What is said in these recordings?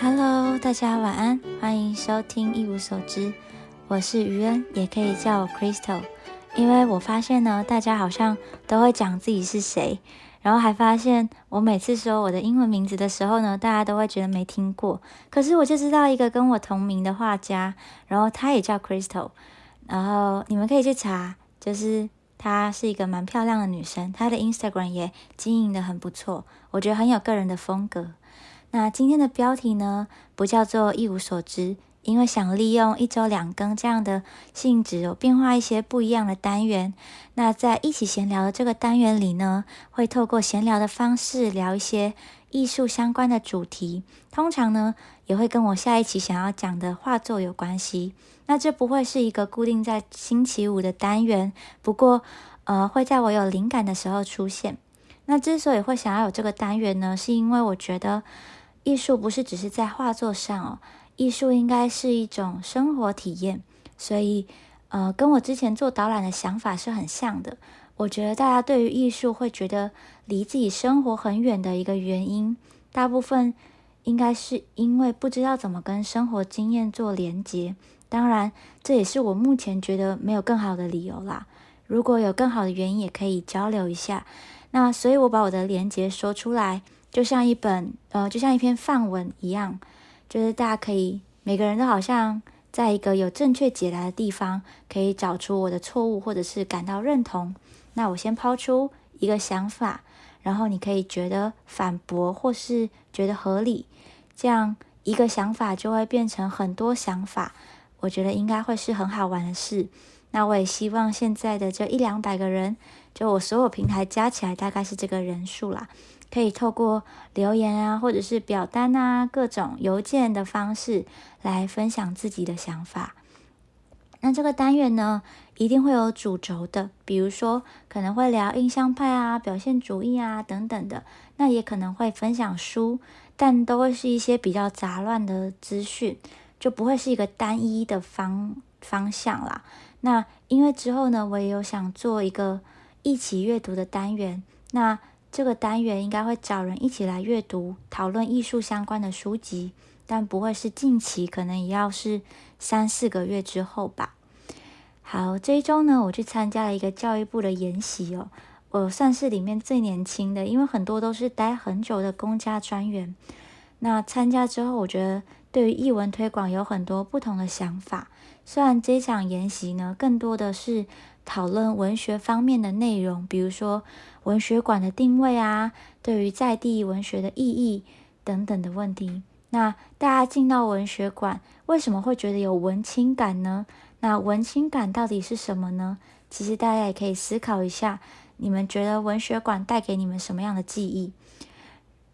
Hello，大家晚安，欢迎收听一无所知。我是于恩，也可以叫我 Crystal。因为我发现呢，大家好像都会讲自己是谁，然后还发现我每次说我的英文名字的时候呢，大家都会觉得没听过。可是我就知道一个跟我同名的画家，然后他也叫 Crystal，然后你们可以去查，就是她是一个蛮漂亮的女生，她的 Instagram 也经营的很不错，我觉得很有个人的风格。那今天的标题呢，不叫做一无所知，因为想利用一周两更这样的性质，有变化一些不一样的单元。那在一起闲聊的这个单元里呢，会透过闲聊的方式聊一些艺术相关的主题，通常呢也会跟我下一期想要讲的画作有关系。那这不会是一个固定在星期五的单元，不过呃会在我有灵感的时候出现。那之所以会想要有这个单元呢，是因为我觉得。艺术不是只是在画作上哦，艺术应该是一种生活体验，所以呃，跟我之前做导览的想法是很像的。我觉得大家对于艺术会觉得离自己生活很远的一个原因，大部分应该是因为不知道怎么跟生活经验做连接。当然，这也是我目前觉得没有更好的理由啦。如果有更好的原因，也可以交流一下。那所以，我把我的连接说出来。就像一本呃，就像一篇范文一样，就是大家可以每个人都好像在一个有正确解答的地方，可以找出我的错误，或者是感到认同。那我先抛出一个想法，然后你可以觉得反驳，或是觉得合理，这样一个想法就会变成很多想法。我觉得应该会是很好玩的事。那我也希望现在的这一两百个人，就我所有平台加起来大概是这个人数啦。可以透过留言啊，或者是表单啊，各种邮件的方式来分享自己的想法。那这个单元呢，一定会有主轴的，比如说可能会聊印象派啊、表现主义啊等等的。那也可能会分享书，但都会是一些比较杂乱的资讯，就不会是一个单一的方方向啦。那因为之后呢，我也有想做一个一起阅读的单元，那。这个单元应该会找人一起来阅读、讨论艺术相关的书籍，但不会是近期，可能也要是三四个月之后吧。好，这一周呢，我去参加了一个教育部的研习哦，我算是里面最年轻的，因为很多都是待很久的公家专员。那参加之后，我觉得对于译文推广有很多不同的想法。虽然这场研习呢，更多的是。讨论文学方面的内容，比如说文学馆的定位啊，对于在地文学的意义等等的问题。那大家进到文学馆，为什么会觉得有文青感呢？那文青感到底是什么呢？其实大家也可以思考一下，你们觉得文学馆带给你们什么样的记忆？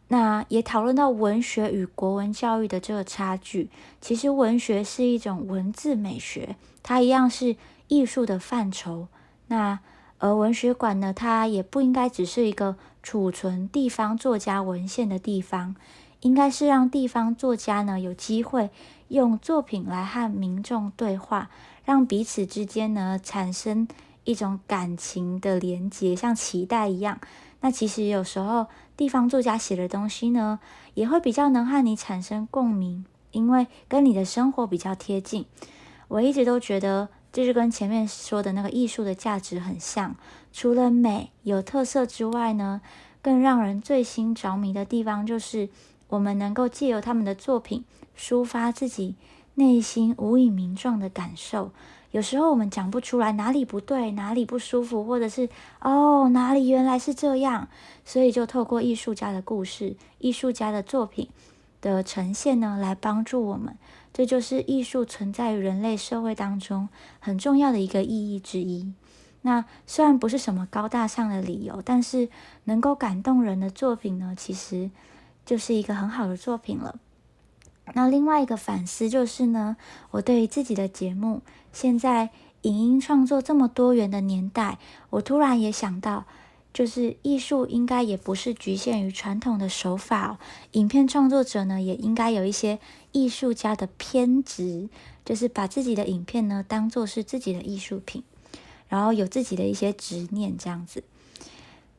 那也讨论到文学与国文教育的这个差距。其实文学是一种文字美学，它一样是。艺术的范畴，那而文学馆呢？它也不应该只是一个储存地方作家文献的地方，应该是让地方作家呢有机会用作品来和民众对话，让彼此之间呢产生一种感情的连接，像脐带一样。那其实有时候地方作家写的东西呢，也会比较能和你产生共鸣，因为跟你的生活比较贴近。我一直都觉得。这是跟前面说的那个艺术的价值很像，除了美有特色之外呢，更让人醉心着迷的地方就是我们能够借由他们的作品抒发自己内心无以名状的感受。有时候我们讲不出来哪里不对，哪里不舒服，或者是哦哪里原来是这样，所以就透过艺术家的故事、艺术家的作品的呈现呢，来帮助我们。这就是艺术存在于人类社会当中很重要的一个意义之一。那虽然不是什么高大上的理由，但是能够感动人的作品呢，其实就是一个很好的作品了。那另外一个反思就是呢，我对于自己的节目，现在影音创作这么多元的年代，我突然也想到。就是艺术应该也不是局限于传统的手法，影片创作者呢也应该有一些艺术家的偏执，就是把自己的影片呢当做是自己的艺术品，然后有自己的一些执念这样子。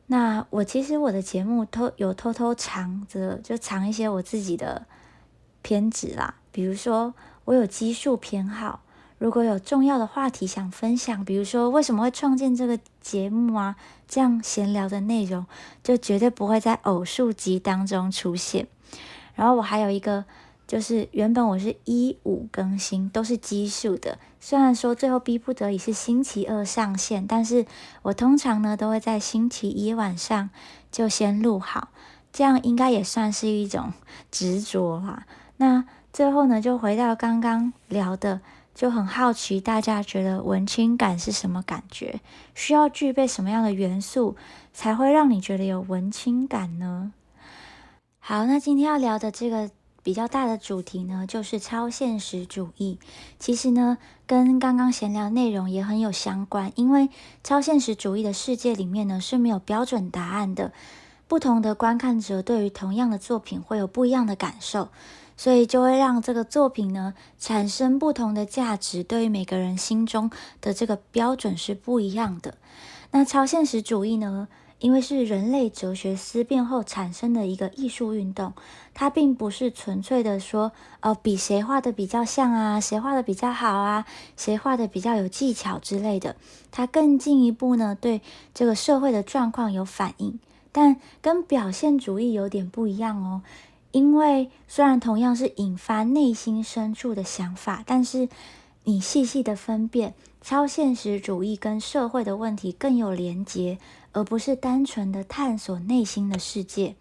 那我其实我的节目偷有偷偷藏着，就藏一些我自己的偏执啦。比如说，我有基数偏好，如果有重要的话题想分享，比如说为什么会创建这个节目啊，这样闲聊的内容，就绝对不会在偶数集当中出现。然后我还有一个。就是原本我是一五更新，都是奇数的。虽然说最后逼不得已是星期二上线，但是我通常呢都会在星期一晚上就先录好，这样应该也算是一种执着啦。那最后呢，就回到刚刚聊的，就很好奇大家觉得文青感是什么感觉？需要具备什么样的元素才会让你觉得有文青感呢？好，那今天要聊的这个。比较大的主题呢，就是超现实主义。其实呢，跟刚刚闲聊内容也很有相关。因为超现实主义的世界里面呢是没有标准答案的，不同的观看者对于同样的作品会有不一样的感受，所以就会让这个作品呢产生不同的价值。对于每个人心中的这个标准是不一样的。那超现实主义呢？因为是人类哲学思辨后产生的一个艺术运动，它并不是纯粹的说，呃，比谁画的比较像啊，谁画的比较好啊，谁画的比较有技巧之类的。它更进一步呢，对这个社会的状况有反应，但跟表现主义有点不一样哦。因为虽然同样是引发内心深处的想法，但是你细细的分辨，超现实主义跟社会的问题更有连结。而不是单纯的探索内心的世界，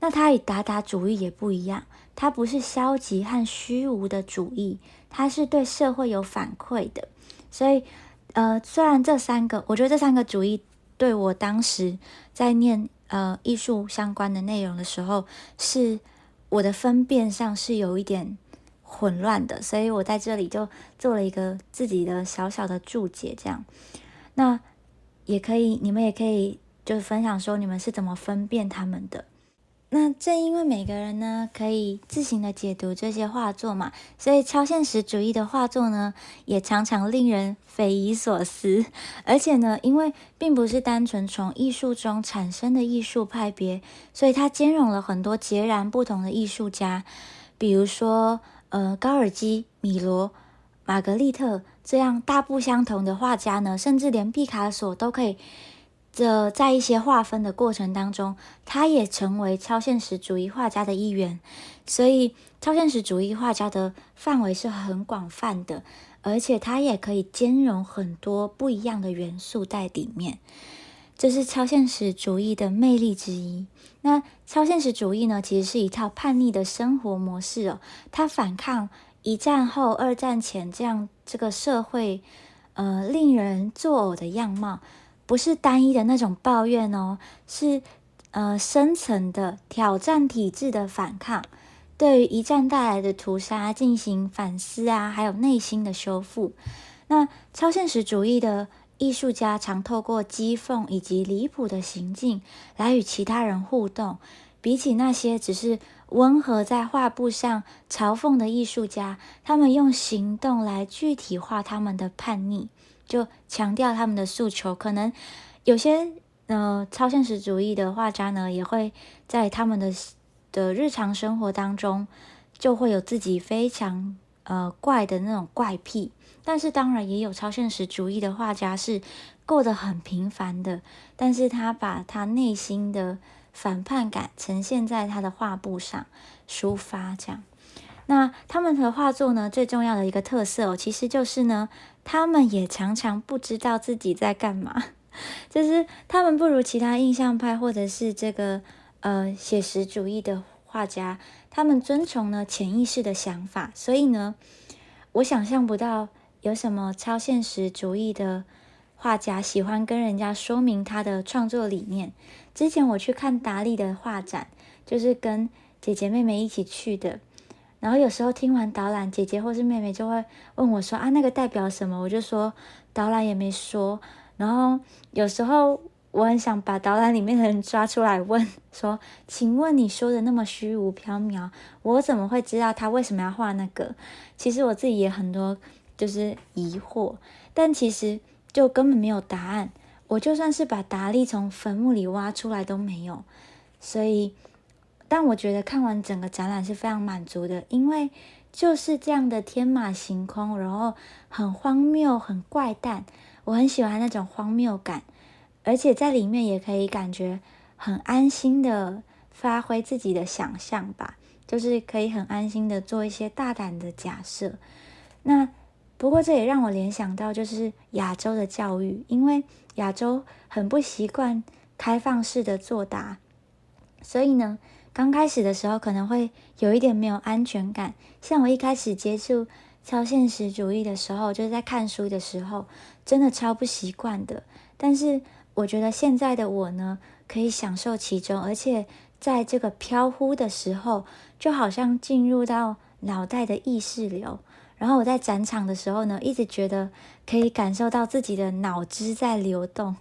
那它与达达主义也不一样，它不是消极和虚无的主义，它是对社会有反馈的。所以，呃，虽然这三个，我觉得这三个主义对我当时在念呃艺术相关的内容的时候，是我的分辨上是有一点混乱的，所以我在这里就做了一个自己的小小的注解，这样，那。也可以，你们也可以就是分享说你们是怎么分辨他们的。那正因为每个人呢可以自行的解读这些画作嘛，所以超现实主义的画作呢也常常令人匪夷所思。而且呢，因为并不是单纯从艺术中产生的艺术派别，所以它兼容了很多截然不同的艺术家，比如说呃高尔基、米罗。玛格丽特这样大不相同的画家呢，甚至连毕卡索都可以，这在一些划分的过程当中，他也成为超现实主义画家的一员。所以，超现实主义画家的范围是很广泛的，而且它也可以兼容很多不一样的元素在里面。这是超现实主义的魅力之一。那超现实主义呢，其实是一套叛逆的生活模式哦，它反抗。一战后、二战前这样这个社会，呃，令人作呕的样貌，不是单一的那种抱怨哦，是呃深层的挑战体制的反抗，对于一战带来的屠杀进行反思啊，还有内心的修复。那超现实主义的艺术家常透过讥讽以及离谱的行径来与其他人互动，比起那些只是。温和在画布上嘲讽的艺术家，他们用行动来具体化他们的叛逆，就强调他们的诉求。可能有些呃超现实主义的画家呢，也会在他们的的日常生活当中，就会有自己非常呃怪的那种怪癖。但是当然也有超现实主义的画家是过得很平凡的，但是他把他内心的。反叛感呈现在他的画布上抒发，这样。那他们的画作呢？最重要的一个特色哦，其实就是呢，他们也常常不知道自己在干嘛。就是他们不如其他印象派或者是这个呃写实主义的画家，他们遵从呢潜意识的想法。所以呢，我想象不到有什么超现实主义的画家喜欢跟人家说明他的创作理念。之前我去看达利的画展，就是跟姐姐妹妹一起去的。然后有时候听完导览，姐姐或是妹妹就会问我说：“啊，那个代表什么？”我就说导览也没说。然后有时候我很想把导览里面的人抓出来问说：“请问你说的那么虚无缥缈，我怎么会知道他为什么要画那个？”其实我自己也很多就是疑惑，但其实就根本没有答案。我就算是把达利从坟墓里挖出来都没有，所以但我觉得看完整个展览是非常满足的，因为就是这样的天马行空，然后很荒谬、很怪诞，我很喜欢那种荒谬感，而且在里面也可以感觉很安心的发挥自己的想象吧，就是可以很安心的做一些大胆的假设。那不过这也让我联想到，就是亚洲的教育，因为亚洲很不习惯开放式的作答，所以呢。刚开始的时候可能会有一点没有安全感，像我一开始接触超现实主义的时候，就是在看书的时候，真的超不习惯的。但是我觉得现在的我呢，可以享受其中，而且在这个飘忽的时候，就好像进入到脑袋的意识流。然后我在展场的时候呢，一直觉得可以感受到自己的脑汁在流动。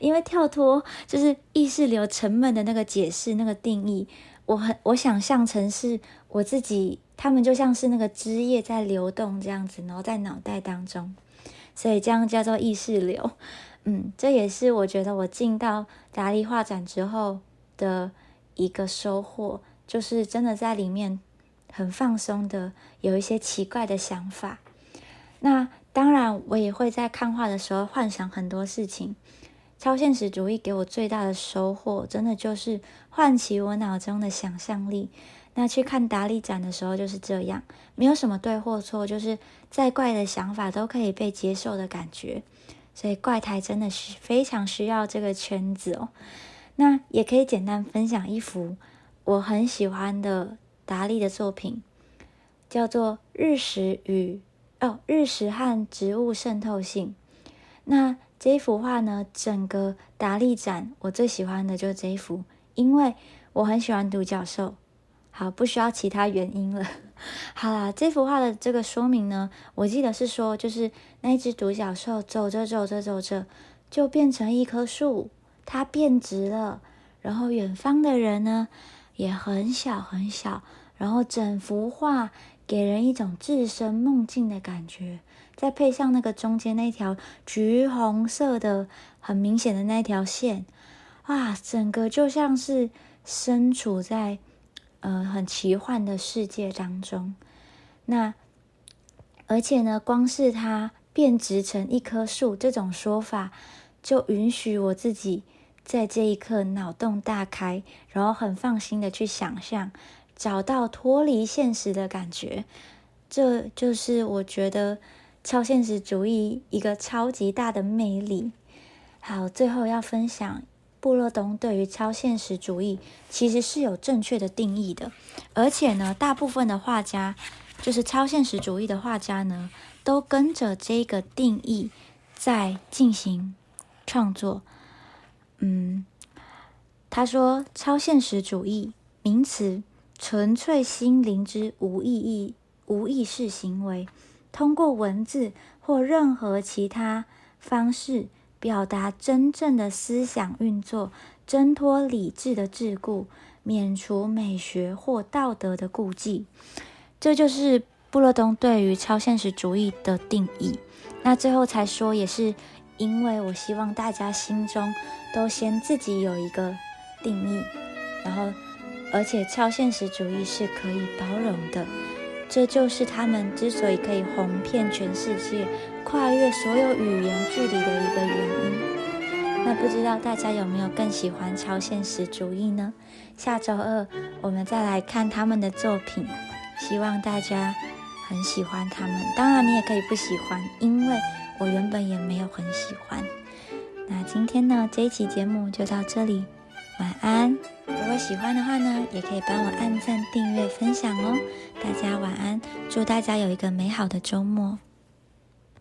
因为跳脱就是意识流沉闷的那个解释、那个定义，我很我想象成是我自己，他们就像是那个汁液在流动这样子，然后在脑袋当中，所以这样叫做意识流。嗯，这也是我觉得我进到达利画展之后的一个收获，就是真的在里面很放松的，有一些奇怪的想法。那当然，我也会在看画的时候幻想很多事情。超现实主义给我最大的收获，真的就是唤起我脑中的想象力。那去看达利展的时候就是这样，没有什么对或错，就是再怪的想法都可以被接受的感觉。所以怪胎真的是非常需要这个圈子哦。那也可以简单分享一幅我很喜欢的达利的作品，叫做《日食与哦日食和植物渗透性》。那这一幅画呢，整个达利展我最喜欢的就是这一幅，因为我很喜欢独角兽。好，不需要其他原因了。好啦，这幅画的这个说明呢，我记得是说，就是那一只独角兽走着走着走着，就变成一棵树，它变直了。然后远方的人呢，也很小很小，然后整幅画给人一种置身梦境的感觉。再配上那个中间那条橘红色的很明显的那条线，啊，整个就像是身处在呃很奇幻的世界当中。那而且呢，光是它变直成一棵树这种说法，就允许我自己在这一刻脑洞大开，然后很放心的去想象，找到脱离现实的感觉。这就是我觉得。超现实主义一个超级大的魅力。好，最后要分享布洛东对于超现实主义其实是有正确的定义的，而且呢，大部分的画家就是超现实主义的画家呢，都跟着这个定义在进行创作。嗯，他说，超现实主义名词，纯粹心灵之无意义、无意识行为。通过文字或任何其他方式表达真正的思想运作，挣脱理智的桎梏，免除美学或道德的顾忌。这就是布勒东对于超现实主义的定义。那最后才说，也是因为我希望大家心中都先自己有一个定义，然后而且超现实主义是可以包容的。这就是他们之所以可以红遍全世界、跨越所有语言距离的一个原因。那不知道大家有没有更喜欢超现实主义呢？下周二我们再来看他们的作品，希望大家很喜欢他们。当然，你也可以不喜欢，因为我原本也没有很喜欢。那今天呢，这一期节目就到这里，晚安。如果喜欢的话呢，也可以帮我按赞、订阅、分享哦。大家晚安，祝大家有一个美好的周末。